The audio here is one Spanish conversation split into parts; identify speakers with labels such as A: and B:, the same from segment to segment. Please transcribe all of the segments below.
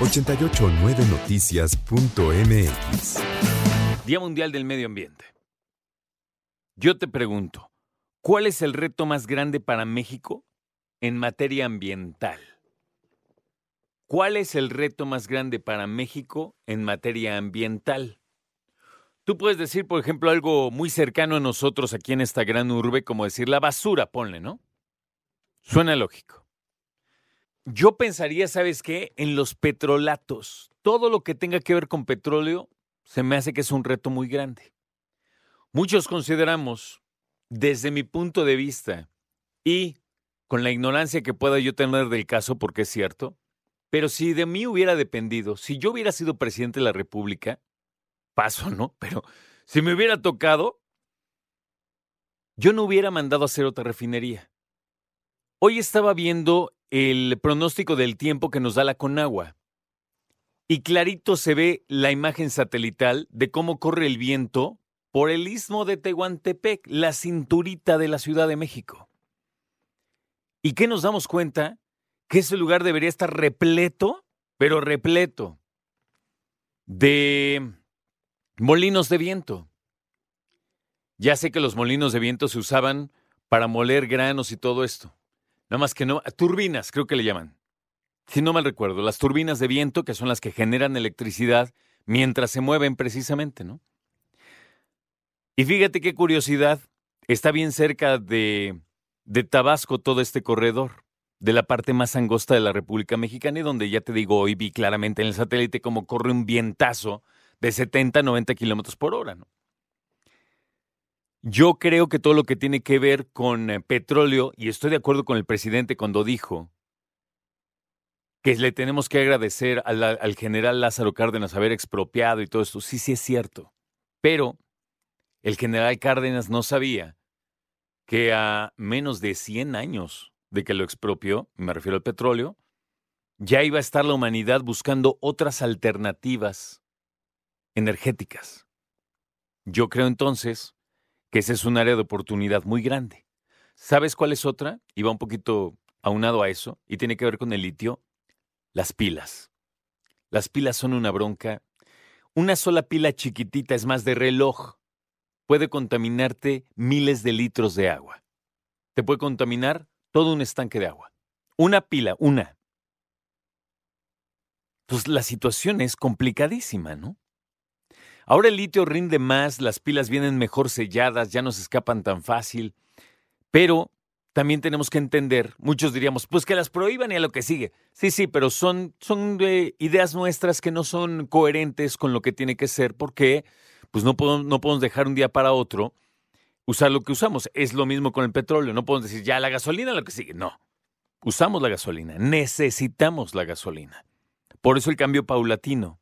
A: 889noticias.mx
B: Día Mundial del Medio Ambiente. Yo te pregunto, ¿cuál es el reto más grande para México en materia ambiental? ¿Cuál es el reto más grande para México en materia ambiental? Tú puedes decir, por ejemplo, algo muy cercano a nosotros aquí en esta gran urbe, como decir la basura, ponle, ¿no? Suena lógico. Yo pensaría, ¿sabes qué? En los petrolatos. Todo lo que tenga que ver con petróleo se me hace que es un reto muy grande. Muchos consideramos, desde mi punto de vista, y con la ignorancia que pueda yo tener del caso, porque es cierto, pero si de mí hubiera dependido, si yo hubiera sido presidente de la República, paso, ¿no? Pero si me hubiera tocado, yo no hubiera mandado a hacer otra refinería. Hoy estaba viendo el pronóstico del tiempo que nos da la Conagua. Y clarito se ve la imagen satelital de cómo corre el viento por el istmo de Tehuantepec, la cinturita de la Ciudad de México. ¿Y qué nos damos cuenta? Que ese lugar debería estar repleto, pero repleto, de molinos de viento. Ya sé que los molinos de viento se usaban para moler granos y todo esto. Nada más que no, turbinas creo que le llaman. Si no mal recuerdo, las turbinas de viento que son las que generan electricidad mientras se mueven precisamente, ¿no? Y fíjate qué curiosidad, está bien cerca de, de Tabasco todo este corredor, de la parte más angosta de la República Mexicana y donde ya te digo, hoy vi claramente en el satélite cómo corre un vientazo de 70, 90 kilómetros por hora, ¿no? Yo creo que todo lo que tiene que ver con eh, petróleo, y estoy de acuerdo con el presidente cuando dijo que le tenemos que agradecer al, al, general Lázaro Cárdenas haber expropiado y todo esto, sí, sí es cierto. Pero el general Cárdenas no sabía que a menos de 100 años de que lo expropió, me refiero al petróleo, ya iba a estar la humanidad buscando otras alternativas energéticas. Yo creo entonces que ese es un área de oportunidad muy grande. ¿Sabes cuál es otra? Y va un poquito aunado a eso, y tiene que ver con el litio. Las pilas. Las pilas son una bronca. Una sola pila chiquitita, es más de reloj, puede contaminarte miles de litros de agua. Te puede contaminar todo un estanque de agua. Una pila, una. Pues la situación es complicadísima, ¿no? Ahora el litio rinde más, las pilas vienen mejor selladas, ya no se escapan tan fácil, pero también tenemos que entender, muchos diríamos, pues que las prohíban y a lo que sigue. Sí, sí, pero son, son ideas nuestras que no son coherentes con lo que tiene que ser porque pues no podemos, no podemos dejar un día para otro usar lo que usamos. Es lo mismo con el petróleo, no podemos decir ya la gasolina lo que sigue. No, usamos la gasolina, necesitamos la gasolina. Por eso el cambio paulatino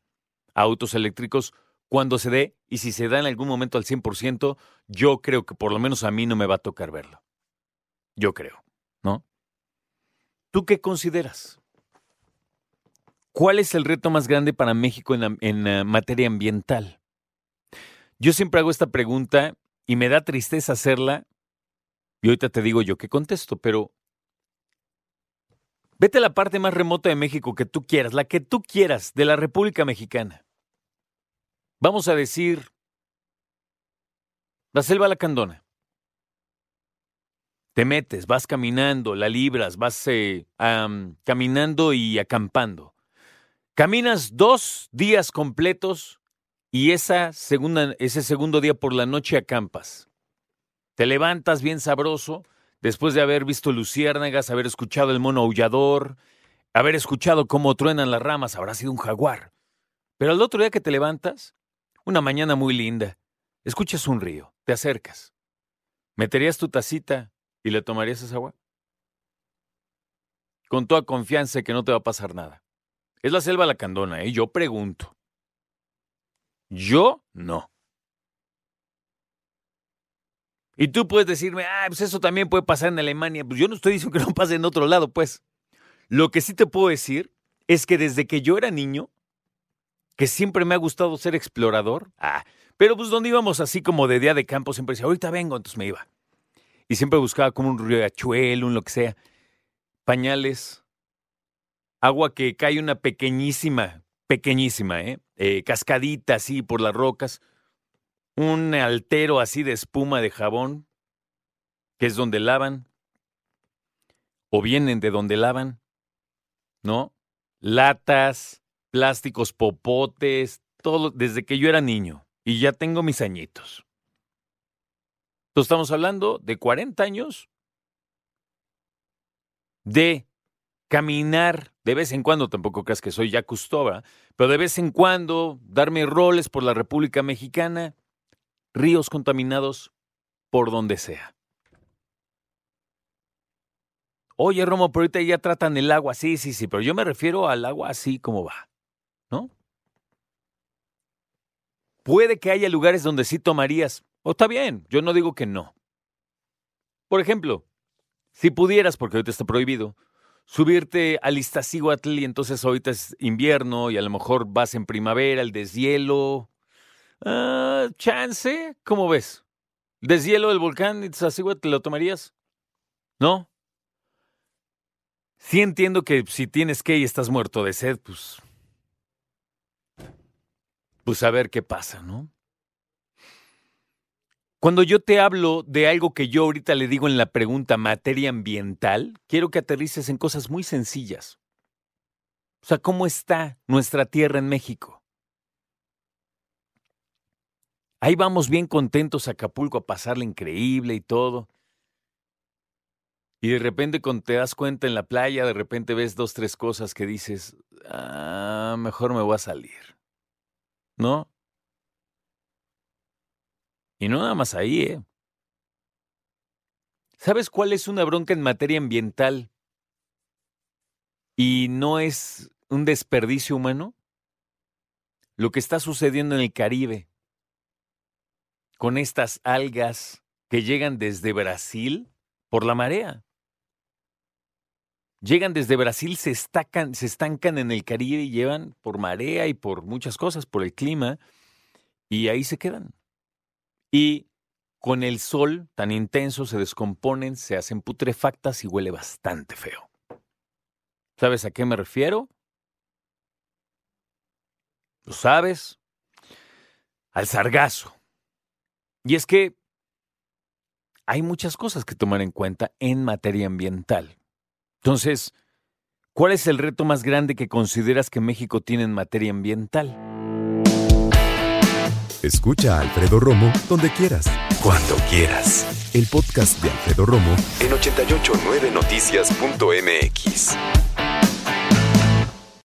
B: a autos eléctricos cuando se dé y si se da en algún momento al 100%, yo creo que por lo menos a mí no me va a tocar verlo. Yo creo, ¿no? ¿Tú qué consideras? ¿Cuál es el reto más grande para México en, materia ambiental? Yo siempre hago esta pregunta y me da tristeza hacerla y ahorita te digo yo qué contesto, pero vete a la parte más remota de México que tú quieras, la que tú quieras, de la República Mexicana. Vamos a decir la selva lacandona. Te metes, vas caminando, la libras, vas eh, caminando y acampando. Caminas dos días completos y esa segunda, ese segundo día por la noche acampas. Te levantas bien sabroso después de haber visto luciérnagas, haber escuchado el mono aullador, haber escuchado cómo truenan las ramas, habrá sido un jaguar. Pero al otro día que te levantas, una mañana muy linda. Escuchas un río, te acercas. ¿Meterías tu tacita y le tomarías esa agua? con toda confianza que no te va a pasar nada. Es la selva lacandona, ¿eh? Yo pregunto. Yo no. Y tú puedes decirme, ah, pues eso también puede pasar en Alemania. Pues yo no estoy diciendo que no pase en otro lado, pues. Lo que sí te puedo decir es que desde que yo era niño, que siempre me ha gustado ser explorador, ah, pero pues donde íbamos así como de día de campo, siempre decía, ahorita vengo, entonces me iba. Y siempre buscaba como un riachuelo, un lo que sea, pañales, agua que cae una pequeñísima, pequeñísima, ¿eh? eh cascadita así por las rocas un altero así de espuma de jabón, que es donde lavan, o vienen de donde lavan, ¿no? Latas, plásticos, popotes, todo desde que yo era niño y ya tengo mis añitos. Entonces estamos hablando de 40 años de caminar de vez en cuando, tampoco creas que soy ya Custoba, pero de vez en cuando darme roles por la República Mexicana, ríos contaminados por donde sea. Oye, Romo, pero ahorita ya tratan el agua. Sí, sí, sí, pero yo me refiero al agua así como va, ¿no? Puede que haya lugares donde sí tomarías. O está bien, yo no digo que no. Por ejemplo, si pudieras, porque ahorita está prohibido, subirte al Iztaccíhuatl y entonces ahorita es invierno y a lo mejor vas en primavera, el deshielo, Ah, chance, ¿cómo ves? ¿Deshielo del volcán te lo tomarías? ¿No? Sí entiendo que si tienes que y estás muerto de sed, pues... Pues a ver qué pasa, ¿no? Cuando yo te hablo de algo que yo ahorita le digo en la pregunta materia ambiental, quiero que aterrices en cosas muy sencillas. O sea, ¿cómo está nuestra tierra en México? Ahí vamos bien contentos a Acapulco a pasarle increíble y todo. Y de repente cuando te das cuenta en la playa, de repente ves dos, tres cosas que dices, ah, mejor me voy a salir. ¿No? Y no nada más ahí, ¿eh? ¿Sabes cuál es una bronca en materia ambiental? Y no es un desperdicio humano. Lo que está sucediendo en el Caribe con estas algas que llegan desde Brasil por la marea. Llegan desde Brasil, se, estacan, se estancan en el Caribe y llevan por marea y por muchas cosas, por el clima, y ahí se quedan. Y con el sol tan intenso se descomponen, se hacen putrefactas y huele bastante feo. ¿Sabes a qué me refiero? ¿Lo sabes? Al sargazo. Y es que hay muchas cosas que tomar en cuenta en materia ambiental. Entonces, ¿cuál es el reto más grande que consideras que México tiene en materia ambiental?
A: Escucha a Alfredo Romo donde quieras. Cuando quieras. El podcast de Alfredo Romo en 889noticias.mx.